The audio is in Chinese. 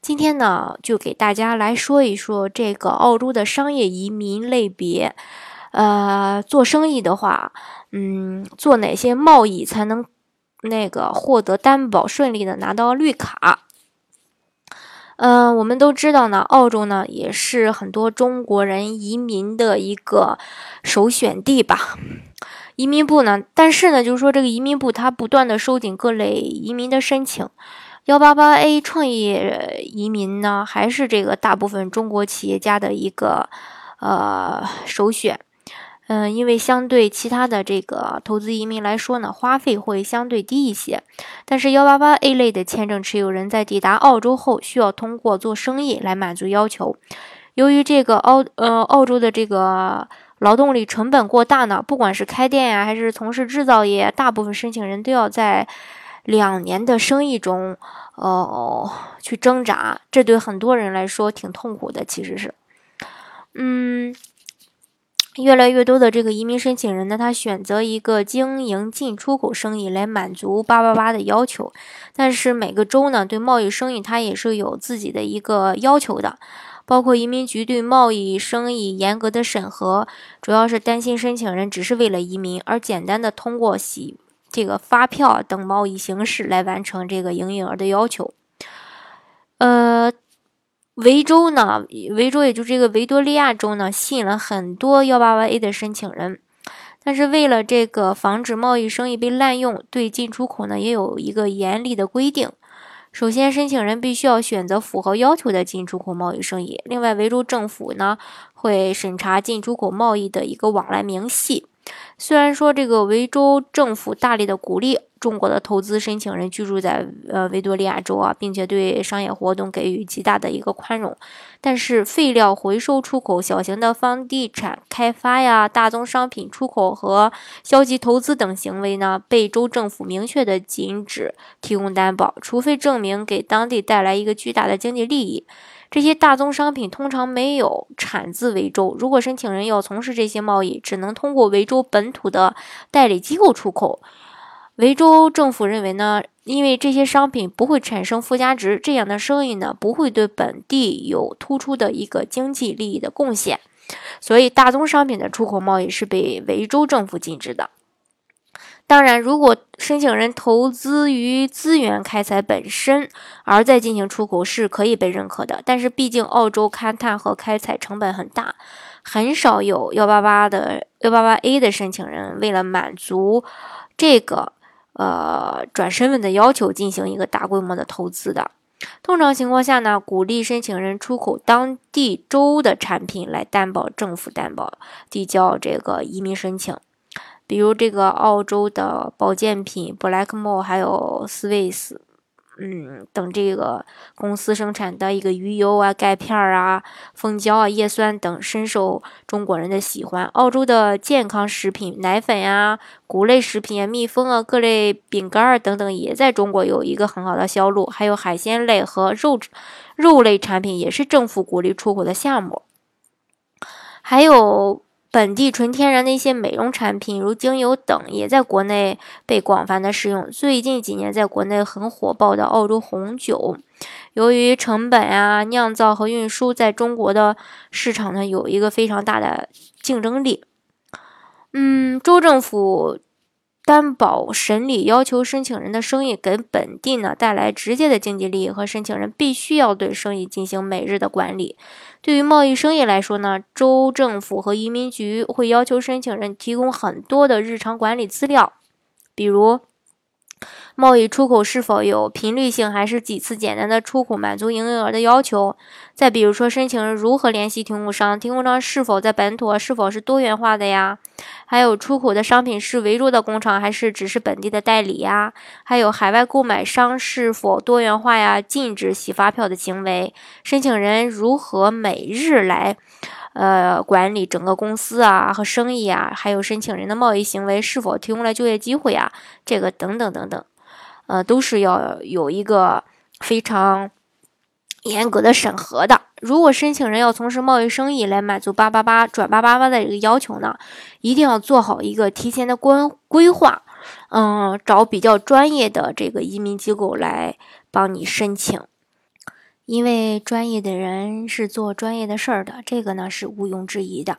今天呢，就给大家来说一说这个澳洲的商业移民类别。呃，做生意的话，嗯，做哪些贸易才能那个获得担保，顺利的拿到绿卡？嗯，我们都知道呢，澳洲呢也是很多中国人移民的一个首选地吧。移民部呢，但是呢，就是说这个移民部它不断的收紧各类移民的申请。幺八八 A 创业移民呢，还是这个大部分中国企业家的一个呃首选。嗯，因为相对其他的这个投资移民来说呢，花费会相对低一些。但是幺八八 A 类的签证持有人在抵达澳洲后，需要通过做生意来满足要求。由于这个澳呃澳洲的这个劳动力成本过大呢，不管是开店呀，还是从事制造业，大部分申请人都要在。两年的生意中，呃，去挣扎，这对很多人来说挺痛苦的。其实是，嗯，越来越多的这个移民申请人呢，他选择一个经营进出口生意来满足八八八的要求。但是每个州呢，对贸易生意它也是有自己的一个要求的，包括移民局对贸易生意严格的审核，主要是担心申请人只是为了移民而简单的通过洗。这个发票等贸易形式来完成这个营业额的要求。呃，维州呢，维州也就这个维多利亚州呢，吸引了很多幺八八 A 的申请人。但是为了这个防止贸易生意被滥用，对进出口呢也有一个严厉的规定。首先，申请人必须要选择符合要求的进出口贸易生意。另外，维州政府呢会审查进出口贸易的一个往来明细。虽然说这个维州政府大力的鼓励中国的投资申请人居住在呃维多利亚州啊，并且对商业活动给予极大的一个宽容，但是废料回收出口、小型的房地产开发呀、大宗商品出口和消极投资等行为呢，被州政府明确的禁止提供担保，除非证明给当地带来一个巨大的经济利益。这些大宗商品通常没有产自维州，如果申请人要从事这些贸易，只能通过维州本土的代理机构出口。维州政府认为呢，因为这些商品不会产生附加值，这样的生意呢不会对本地有突出的一个经济利益的贡献，所以大宗商品的出口贸易是被维州政府禁止的。当然，如果申请人投资于资源开采本身，而再进行出口是可以被认可的。但是，毕竟澳洲勘探和开采成本很大，很少有幺八八的幺八八 A 的申请人为了满足这个呃转身份的要求进行一个大规模的投资的。通常情况下呢，鼓励申请人出口当地州的产品来担保政府担保，递交这个移民申请。比如这个澳洲的保健品 Blackmore，还有 Swiss，嗯等这个公司生产的一个鱼油啊、钙片儿啊、蜂胶啊、叶酸等，深受中国人的喜欢。澳洲的健康食品、奶粉呀、谷类食品啊、蜜蜂啊、各类饼干儿等等，也在中国有一个很好的销路。还有海鲜类和肉肉类产品，也是政府鼓励出口的项目。还有。本地纯天然的一些美容产品，如精油等，也在国内被广泛的使用。最近几年，在国内很火爆的澳洲红酒，由于成本啊、酿造和运输，在中国的市场呢有一个非常大的竞争力。嗯，州政府。担保审理要求申请人的生意给本地呢带来直接的经济利益，和申请人必须要对生意进行每日的管理。对于贸易生意来说呢，州政府和移民局会要求申请人提供很多的日常管理资料，比如。贸易出口是否有频率性，还是几次简单的出口满足营业额的要求？再比如说，申请人如何联系提供商？提供商是否在本土？是否是多元化的呀？还有出口的商品是维州的工厂，还是只是本地的代理呀？还有海外购买商是否多元化呀？禁止洗发票的行为？申请人如何每日来？呃，管理整个公司啊和生意啊，还有申请人的贸易行为是否提供了就业机会啊，这个等等等等，呃，都是要有一个非常严格的审核的。如果申请人要从事贸易生意来满足八八八转八八八的这个要求呢，一定要做好一个提前的规规划，嗯，找比较专业的这个移民机构来帮你申请。因为专业的人是做专业的事儿的，这个呢是毋庸置疑的。